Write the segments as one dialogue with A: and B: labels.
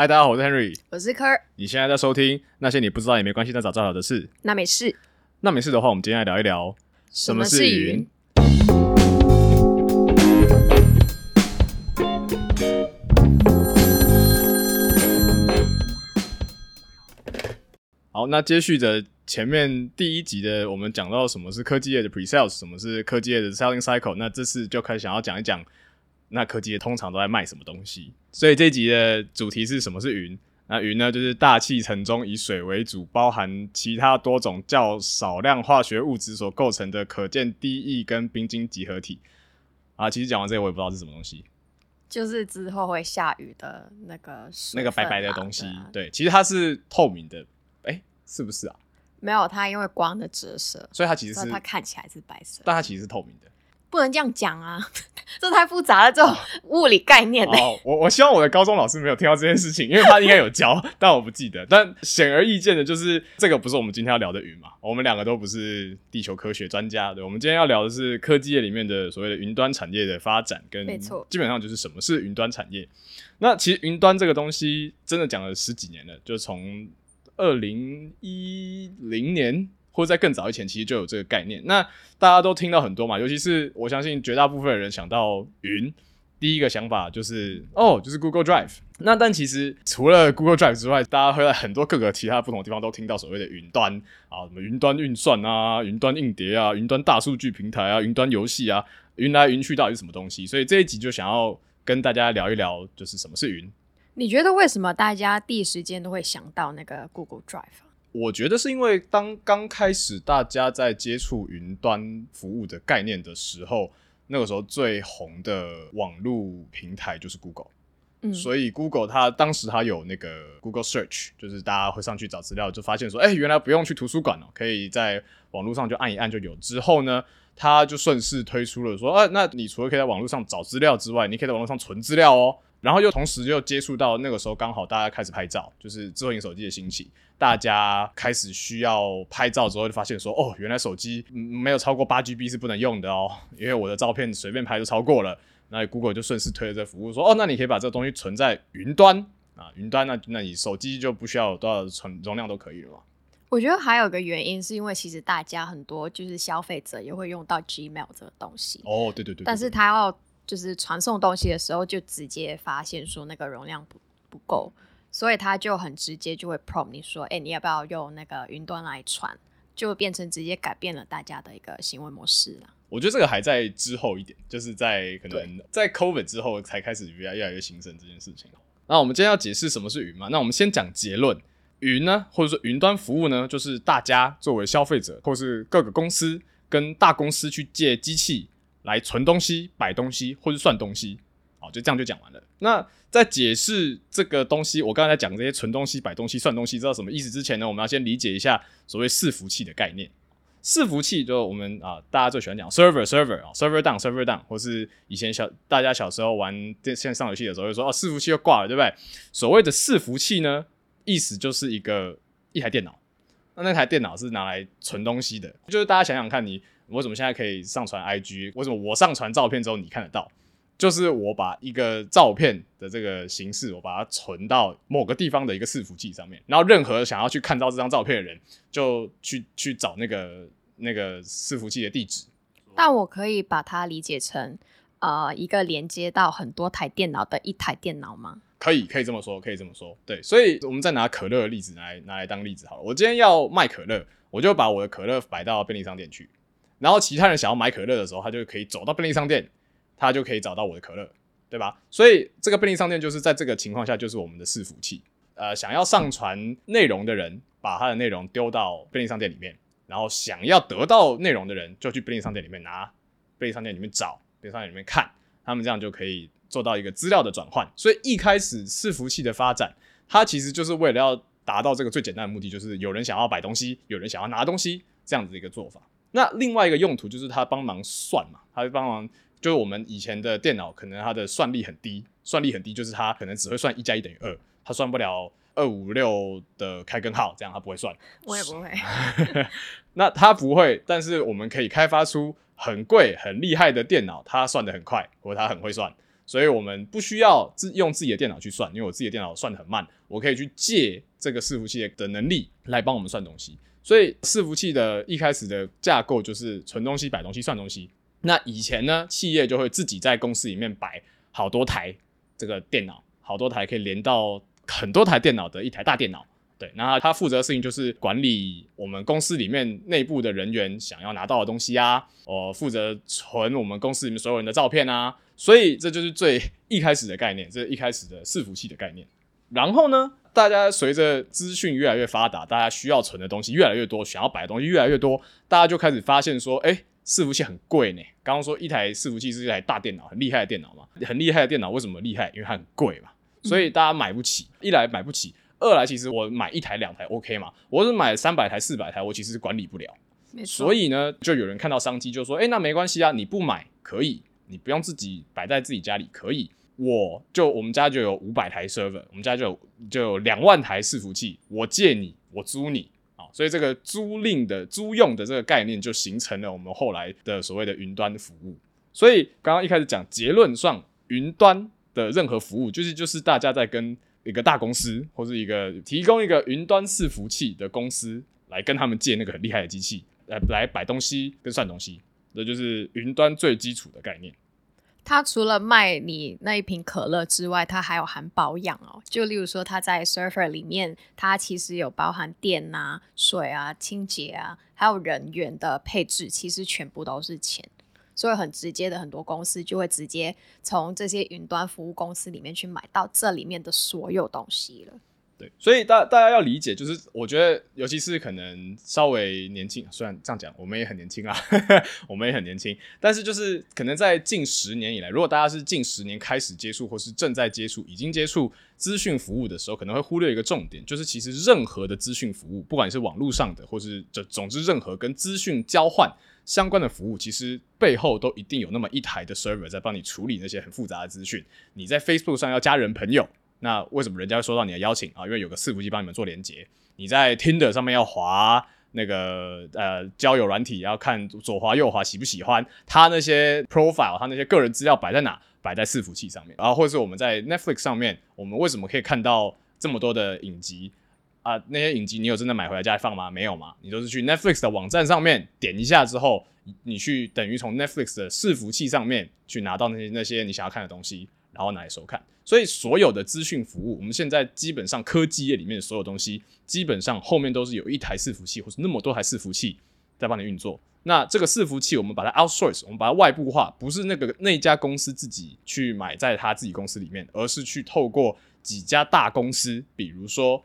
A: 嗨，大家好，我是 Henry。
B: 我是科儿，
A: 你现在在收听那些你不知道也没关系，但早知道的事。
B: 那没事。
A: 那没事的话，我们今天来聊一聊什么是云。好，那接续着前面第一集的，我们讲到什么是科技业的 pre-sales，什么是科技业的 selling cycle。那这次就开始想要讲一讲，那科技业通常都在卖什么东西。所以这一集的主题是什么是云？那云呢，就是大气层中以水为主，包含其他多种较少量化学物质所构成的可见低液跟冰晶集合体。啊，其实讲完这个，我也不知道是什么东西。
B: 就是之后会下雨的那个
A: 那个白白的东西
B: 对啊，
A: 对，其实它是透明的，哎、是不是啊？
B: 没有它因为光的折射，
A: 所以它其实是，
B: 它看起来是白色。
A: 但它其实是透明的。
B: 不能这样讲啊，这太复杂了，这种物理概念呢、
A: 哦，我我希望我的高中老师没有听到这件事情，因为他应该有教，但我不记得。但显而易见的就是，这个不是我们今天要聊的云嘛，我们两个都不是地球科学专家，对，我们今天要聊的是科技业里面的所谓的云端产业的发展，跟
B: 没错
A: 基本上就是什么是云端产业。那其实云端这个东西真的讲了十几年了，就从二零一零年或者在更早以前，其实就有这个概念。那大家都听到很多嘛，尤其是我相信绝大部分人想到云，第一个想法就是哦，就是 Google Drive。那但其实除了 Google Drive 之外，大家会在很多各个其他不同的地方都听到所谓的云端啊，什么云端运算啊、云端硬碟啊、云端大数据平台啊、云端游戏啊，云来云去到底是什么东西？所以这一集就想要跟大家聊一聊，就是什么是云。
B: 你觉得为什么大家第一时间都会想到那个 Google Drive？
A: 我觉得是因为当刚开始大家在接触云端服务的概念的时候，那个时候最红的网络平台就是 Google。
B: 嗯，
A: 所以 Google 它当时它有那个 Google Search，就是大家会上去找资料，就发现说，哎、原来不用去图书馆哦，可以在网络上就按一按就有。之后呢，它就顺势推出了说，啊，那你除了可以在网络上找资料之外，你可以在网络上存资料哦。然后又同时又接触到那个时候刚好大家开始拍照，就是智慧型手机的兴起，大家开始需要拍照之后，就发现说，哦，原来手机嗯没有超过八 GB 是不能用的哦，因为我的照片随便拍就超过了。那 Google 就顺势推了这服务，说哦，那你可以把这个东西存在云端啊，云端那那你手机就不需要有多少存容量都可以了嘛。
B: 我觉得还有一个原因是因为其实大家很多就是消费者也会用到 Gmail 这个东西，
A: 哦，对对对对
B: 但是他要就是传送东西的时候，就直接发现说那个容量不不够，所以他就很直接就会 prompt 你说，哎、你要不要用那个云端来传？就变成直接改变了大家的一个行为模式了。
A: 我觉得这个还在之后一点，就是在可能在 COVID 之后才开始越来越来越兴盛这件事情。那我们今天要解释什么是云嘛？那我们先讲结论。云呢，或者说云端服务呢，就是大家作为消费者，或是各个公司跟大公司去借机器来存东西、摆东西或是算东西。好，就这样就讲完了。那在解释这个东西，我刚才讲这些存东西、摆东西、算东西，知道什么意思之前呢，我们要先理解一下所谓伺服器的概念。伺服器就我们啊，大家最喜欢讲 server server 啊，server down server down，或是以前小大家小时候玩电线上游戏的时候，会说哦，伺服器又挂了，对不对？所谓的伺服器呢，意思就是一个一台电脑，那那台电脑是拿来存东西的，就是大家想想看你，为什么现在可以上传 IG？为什么我上传照片之后你看得到？就是我把一个照片的这个形式，我把它存到某个地方的一个伺服器上面，然后任何想要去看到这张照片的人，就去去找那个那个伺服器的地址。
B: 但我可以把它理解成呃一个连接到很多台电脑的一台电脑吗？
A: 可以，可以这么说，可以这么说。对，所以我们再拿可乐的例子拿来拿来当例子好了。我今天要卖可乐，我就把我的可乐摆到便利商店去，然后其他人想要买可乐的时候，他就可以走到便利商店，他就可以找到我的可乐，对吧？所以这个便利商店就是在这个情况下，就是我们的伺服器。呃，想要上传内容的人，把他的内容丢到便利商店里面，然后想要得到内容的人，就去便利商店里面拿，便利商店里面找，便利商店里面看，他们这样就可以做到一个资料的转换。所以一开始伺服器的发展，它其实就是为了要达到这个最简单的目的，就是有人想要摆东西，有人想要拿东西这样子的一个做法。那另外一个用途就是它帮忙算嘛，它会帮忙，就是我们以前的电脑可能它的算力很低，算力很低就是它可能只会算一加一等于二，它算不了二五六的开根号，这样它不会算。
B: 我也不会。
A: 那它不会，但是我们可以开发出很贵、很厉害的电脑，它算得很快，或者它很会算。所以我们不需要自用自己的电脑去算，因为我自己的电脑算的很慢，我可以去借这个伺服器的能力来帮我们算东西。所以伺服器的一开始的架构就是存东西、摆东西、算东西。那以前呢，企业就会自己在公司里面摆好多台这个电脑，好多台可以连到很多台电脑的一台大电脑。对，那他负责的事情就是管理我们公司里面内部的人员想要拿到的东西啊，我负责存我们公司里面所有人的照片啊，所以这就是最一开始的概念，这是一开始的伺服器的概念。然后呢，大家随着资讯越来越发达，大家需要存的东西越来越多，想要摆的东西越来越多，大家就开始发现说，哎，伺服器很贵呢。刚刚说一台伺服器是一台大电脑，很厉害的电脑嘛，很厉害的电脑为什么厉害？因为它很贵嘛，所以大家买不起。一来买不起。二来，其实我买一台两台 OK 嘛？我是买三百台、四百台，我其实是管理不了。所以呢，就有人看到商机，就说：“哎，那没关系啊，你不买可以，你不用自己摆在自己家里可以。我就我们家就有五百台 server，我们家就有就有两万台伺服器，我借你，我租你啊。所以这个租赁的租用的这个概念，就形成了我们后来的所谓的云端服务。所以刚刚一开始讲结论上，云端的任何服务，就是就是大家在跟。一个大公司或是一个提供一个云端伺服器的公司来跟他们借那个很厉害的机器来来摆东西跟算东西，这就是云端最基础的概念。
B: 它除了卖你那一瓶可乐之外，它还有含保养哦。就例如说，它在 server 里面，它其实有包含电啊、水啊、清洁啊，还有人员的配置，其实全部都是钱。所以很直接的，很多公司就会直接从这些云端服务公司里面去买到这里面的所有东西了。
A: 对，所以大大家要理解，就是我觉得，尤其是可能稍微年轻，虽然这样讲，我们也很年轻啊，我们也很年轻，但是就是可能在近十年以来，如果大家是近十年开始接触，或是正在接触，已经接触资讯服务的时候，可能会忽略一个重点，就是其实任何的资讯服务，不管是网络上的，或是这总之任何跟资讯交换。相关的服务其实背后都一定有那么一台的 server 在帮你处理那些很复杂的资讯。你在 Facebook 上要加人朋友，那为什么人家会收到你的邀请啊？因为有个伺服器帮你们做连接。你在 Tinder 上面要滑那个呃交友软体，要看左滑右滑喜不喜欢，他那些 profile，他那些个人资料摆在哪？摆在伺服器上面。然后或者是我们在 Netflix 上面，我们为什么可以看到这么多的影集？啊，那些影集你有真的买回来家里放吗？没有吗？你都是去 Netflix 的网站上面点一下之后，你去等于从 Netflix 的伺服器上面去拿到那些那些你想要看的东西，然后拿来收看。所以所有的资讯服务，我们现在基本上科技业里面的所有东西，基本上后面都是有一台伺服器或是那么多台伺服器在帮你运作。那这个伺服器我们把它 outsource，我们把它外部化，不是那个那家公司自己去买在他自己公司里面，而是去透过几家大公司，比如说。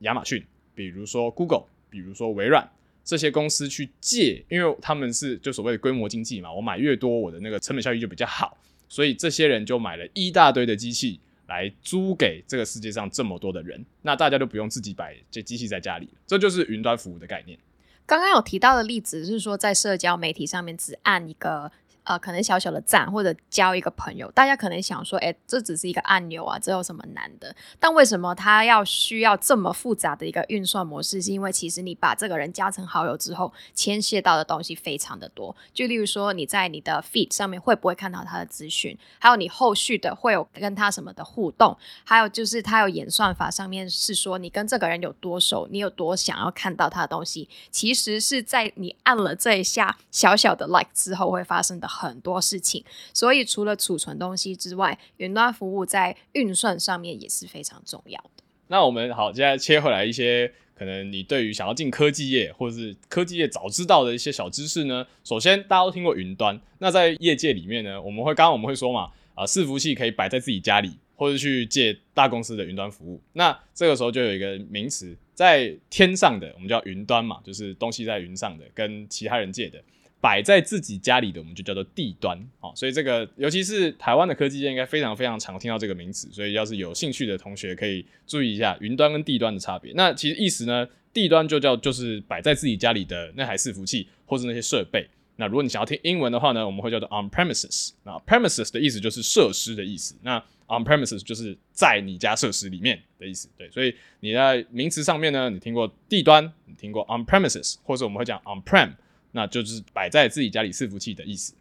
A: 亚马逊，比如说 Google，比如说微软这些公司去借，因为他们是就所谓的规模经济嘛，我买越多，我的那个成本效益就比较好，所以这些人就买了一大堆的机器来租给这个世界上这么多的人，那大家就不用自己摆这机器在家里，这就是云端服务的概念。
B: 刚刚有提到的例子是说，在社交媒体上面只按一个。呃，可能小小的赞或者交一个朋友，大家可能想说，哎，这只是一个按钮啊，这有什么难的？但为什么它要需要这么复杂的一个运算模式？是因为其实你把这个人加成好友之后，牵涉到的东西非常的多。就例如说，你在你的 feed 上面会不会看到他的资讯？还有你后续的会有跟他什么的互动？还有就是他有演算法上面是说，你跟这个人有多熟，你有多想要看到他的东西？其实是在你按了这一下小小的 like 之后会发生的。很多事情，所以除了储存东西之外，云端服务在运算上面也是非常重要的。
A: 那我们好，现在切回来一些可能你对于想要进科技业或者是科技业早知道的一些小知识呢？首先，大家都听过云端，那在业界里面呢，我们会刚刚我们会说嘛，啊，伺服器可以摆在自己家里，或者去借大公司的云端服务。那这个时候就有一个名词，在天上的我们叫云端嘛，就是东西在云上的，跟其他人借的。摆在自己家里的，我们就叫做地端，好，所以这个尤其是台湾的科技界，应该非常非常常听到这个名词，所以要是有兴趣的同学，可以注意一下云端跟地端的差别。那其实意思呢，地端就叫就是摆在自己家里的那台伺服器或是那些设备。那如果你想要听英文的话呢，我们会叫做 on premises。那 premises 的意思就是设施的意思，那 on premises 就是在你家设施里面的意思。对，所以你在名词上面呢，你听过地端，你听过 on premises，或者我们会讲 on prem。那就是摆在自己家里伺服器的意思。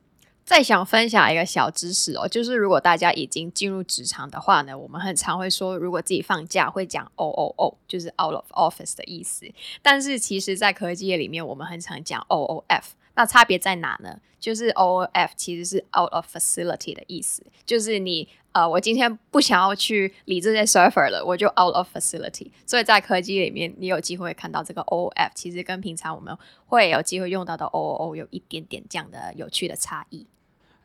B: 再想分享一个小知识哦，就是如果大家已经进入职场的话呢，我们很常会说，如果自己放假会讲 O O O，就是 out of office 的意思。但是其实，在科技业里面，我们很常讲 O O F。那差别在哪呢？就是 O F 其实是 out of facility 的意思，就是你呃，我今天不想要去理这些 server 了，我就 out of facility。所以在科技里面，你有机会看到这个 O O F，其实跟平常我们会有机会用到的 O O O 有一点点这样的有趣的差异。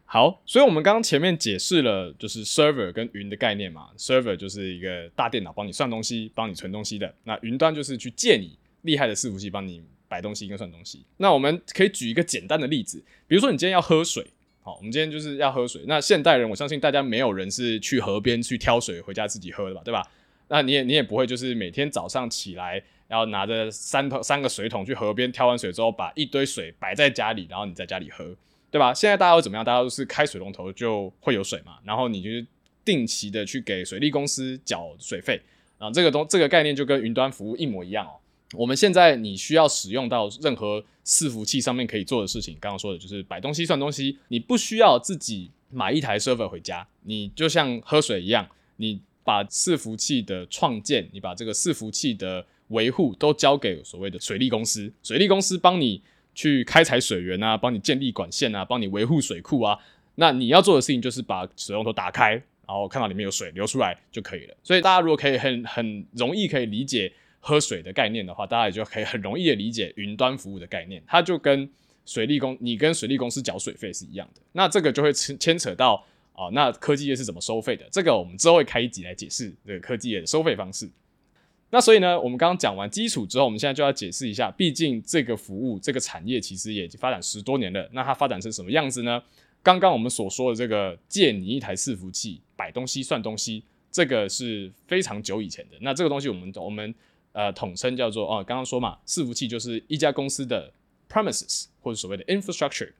A: 好，所以我们刚刚前面解释了就是 server 跟云的概念嘛，server 就是一个大电脑帮你算东西、帮你存东西的，那云端就是去借你厉害的伺服器帮你摆东西跟算东西。那我们可以举一个简单的例子，比如说你今天要喝水，好，我们今天就是要喝水。那现代人，我相信大家没有人是去河边去挑水回家自己喝的吧，对吧？那你也你也不会就是每天早上起来，然后拿着三桶三个水桶去河边挑完水之后，把一堆水摆在家里，然后你在家里喝。对吧？现在大家都怎么样？大家都是开水龙头就会有水嘛，然后你就是定期的去给水利公司缴水费啊。这个东这个概念就跟云端服务一模一样哦。我们现在你需要使用到任何伺服器上面可以做的事情，刚刚说的就是摆东西算东西，你不需要自己买一台 server 回家，你就像喝水一样，你把伺服器的创建，你把这个伺服器的维护都交给所谓的水利公司，水利公司帮你。去开采水源啊，帮你建立管线啊，帮你维护水库啊。那你要做的事情就是把水龙头打开，然后看到里面有水流出来就可以了。所以大家如果可以很很容易可以理解喝水的概念的话，大家也就可以很容易的理解云端服务的概念。它就跟水利公你跟水利公司缴水费是一样的。那这个就会牵牵扯到啊，那科技业是怎么收费的？这个我们之后会开一集来解释这个科技业的收费方式。那所以呢，我们刚刚讲完基础之后，我们现在就要解释一下，毕竟这个服务、这个产业其实也已经发展十多年了。那它发展成什么样子呢？刚刚我们所说的这个借你一台伺服器摆东西算东西，这个是非常久以前的。那这个东西我们我们呃统称叫做哦，刚刚说嘛，伺服器就是一家公司的 premises 或者所谓的 infrastructure。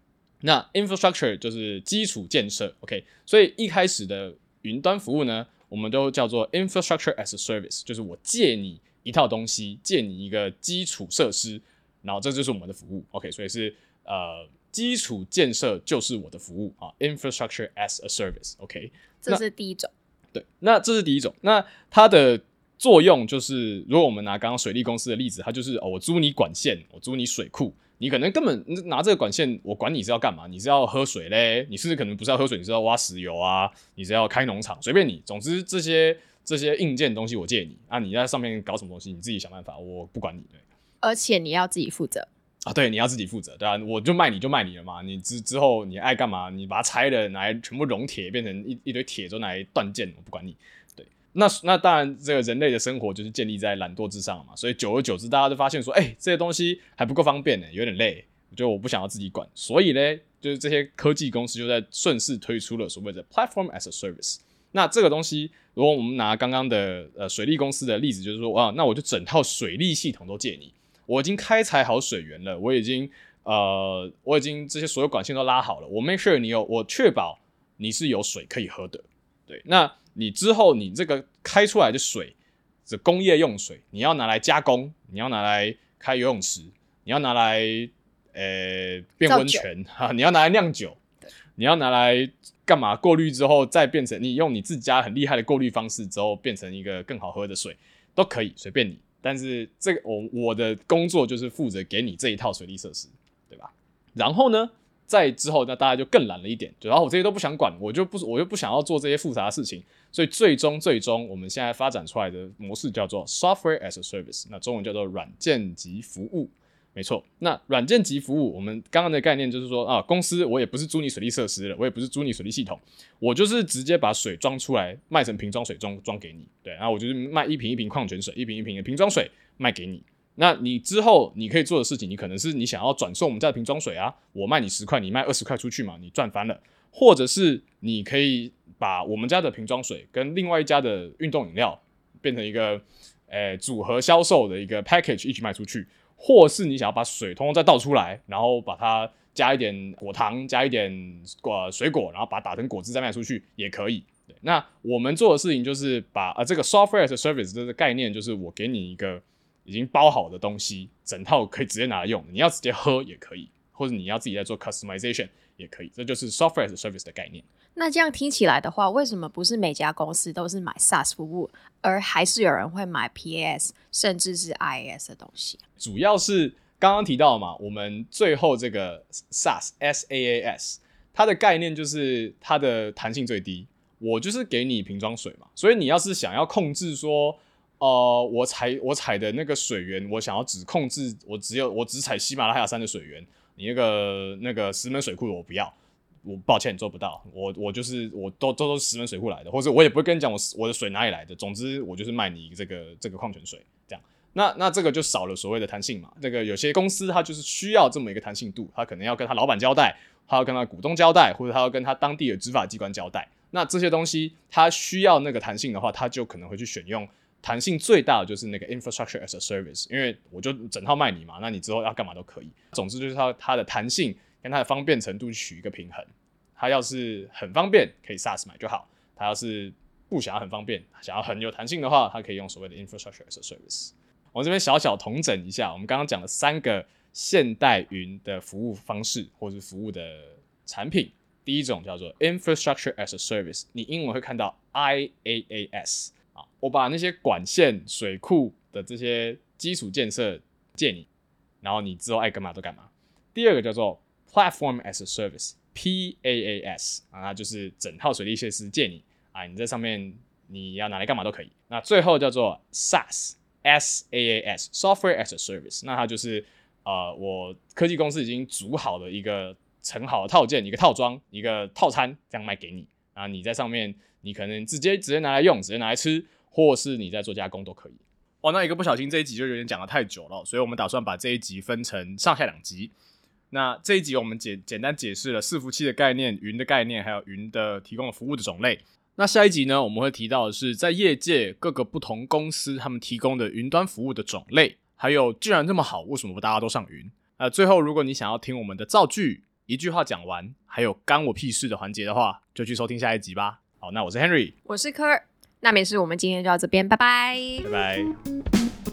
A: 那 infrastructure 就是基础建设，OK。所以一开始的云端服务呢？我们都叫做 infrastructure as a service，就是我借你一套东西，借你一个基础设施，然后这就是我们的服务。OK，所以是呃基础建设就是我的服务啊，infrastructure as a service。OK，
B: 这是第一种。
A: 对，那这是第一种。那它的作用就是，如果我们拿刚刚水利公司的例子，它就是哦，我租你管线，我租你水库。你可能根本拿这个管线，我管你是要干嘛？你是要喝水嘞？你甚至可能不是要喝水，你是要挖石油啊？你是要开农场？随便你，总之这些这些硬件东西我借你啊！你在上面搞什么东西，你自己想办法，我不管你。对，
B: 而且你要自己负责
A: 啊！对，你要自己负责，对啊，我就卖你就卖你了嘛！你之之后你爱干嘛？你把它拆了，拿来全部熔铁，变成一一堆铁，就拿来断件，我不管你。那那当然，这个人类的生活就是建立在懒惰之上嘛，所以久而久之，大家都发现说，哎，这些东西还不够方便呢，有点累，就我不想要自己管，所以呢，就是这些科技公司就在顺势推出了所谓的 platform as a service。那这个东西，如果我们拿刚刚的呃水利公司的例子，就是说，哇，那我就整套水利系统都借你，我已经开采好水源了，我已经呃，我已经这些所有管线都拉好了，我 make sure 你有，我确保你是有水可以喝的，对，那。你之后，你这个开出来的水，这工业用水，你要拿来加工，你要拿来开游泳池，你要拿来呃变温泉 哈，你要拿来酿酒，你要拿来干嘛？过滤之后再变成你用你自己家很厉害的过滤方式之后变成一个更好喝的水，都可以随便你。但是这个我我的工作就是负责给你这一套水利设施，对吧？然后呢？在之后，那大家就更懒了一点，然后我这些都不想管，我就不，我就不想要做这些复杂的事情，所以最终最终，我们现在发展出来的模式叫做 software as a service，那中文叫做软件及服务，没错。那软件及服务，我们刚刚的概念就是说啊，公司我也不是租你水利设施了，我也不是租你水利系统，我就是直接把水装出来，卖成瓶装水装装给你，对，然后我就是卖一瓶一瓶矿泉水，一瓶一瓶的瓶装水卖给你。那你之后你可以做的事情，你可能是你想要转送我们家的瓶装水啊，我卖你十块，你卖二十块出去嘛，你赚翻了。或者是你可以把我们家的瓶装水跟另外一家的运动饮料变成一个诶组合销售的一个 package 一起卖出去，或是你想要把水通通再倒出来，然后把它加一点果糖，加一点果水果，然后把它打成果汁再卖出去也可以。那我们做的事情就是把啊这个 software as a service 这个概念，就是我给你一个。已经包好的东西，整套可以直接拿来用。你要直接喝也可以，或者你要自己在做 customization 也可以。这就是 software as a service 的概念。
B: 那这样听起来的话，为什么不是每家公司都是买 SaaS 服务，而还是有人会买 PaaS 甚至是 IaaS 的东西？
A: 主要是刚刚提到嘛，我们最后这个 SaaS S A A S，它的概念就是它的弹性最低。我就是给你瓶装水嘛，所以你要是想要控制说，呃，我采我采的那个水源，我想要只控制我只有我只采喜马拉雅山的水源，你那个那个石门水库我不要。我抱歉做不到，我我就是我都都都是石门水库来的，或者我也不会跟你讲我我的水哪里来的。总之我就是卖你这个这个矿泉水这样。那那这个就少了所谓的弹性嘛。这个有些公司它就是需要这么一个弹性度，他可能要跟他老板交代，他要跟他股东交代，或者他要跟他当地的执法机关交代。那这些东西他需要那个弹性的话，他就可能会去选用弹性最大的就是那个 infrastructure as a service，因为我就整套卖你嘛，那你之后要干嘛都可以。总之就是它它的弹性跟它的方便程度取一个平衡。它要是很方便，可以 SaaS 买就好；它要是不想要很方便，想要很有弹性的话，它可以用所谓的 infrastructure as a service。我这边小小统整一下，我们刚刚讲了三个现代云的服务方式或者服务的产品。第一种叫做 infrastructure as a service，你英文会看到 IaaS 我把那些管线、水库的这些基础建设借你，然后你之后爱干嘛都干嘛。第二个叫做 platform as a service。PaaS 啊，那就是整套水利设施借你啊，你在上面你要拿来干嘛都可以。那最后叫做 SaaS，SaaS，Software as a Service，那它就是呃，我科技公司已经组好的一个成好的套件，一个套装，一个套餐这样卖给你啊，你在上面你可能直接直接拿来用，直接拿来吃，或是你在做加工都可以。哦，那一个不小心这一集就有点讲的太久了，所以我们打算把这一集分成上下两集。那这一集我们简简单解释了伺服器的概念、云的概念，还有云的提供的服务的种类。那下一集呢，我们会提到的是在业界各个不同公司他们提供的云端服务的种类，还有既然这么好，为什么不大家都上云？呃，最后如果你想要听我们的造句，一句话讲完，还有干我屁事的环节的话，就去收听下一集吧。好，那我是 Henry，
B: 我是科，那没事，我们今天就到这边，拜拜，
A: 拜拜。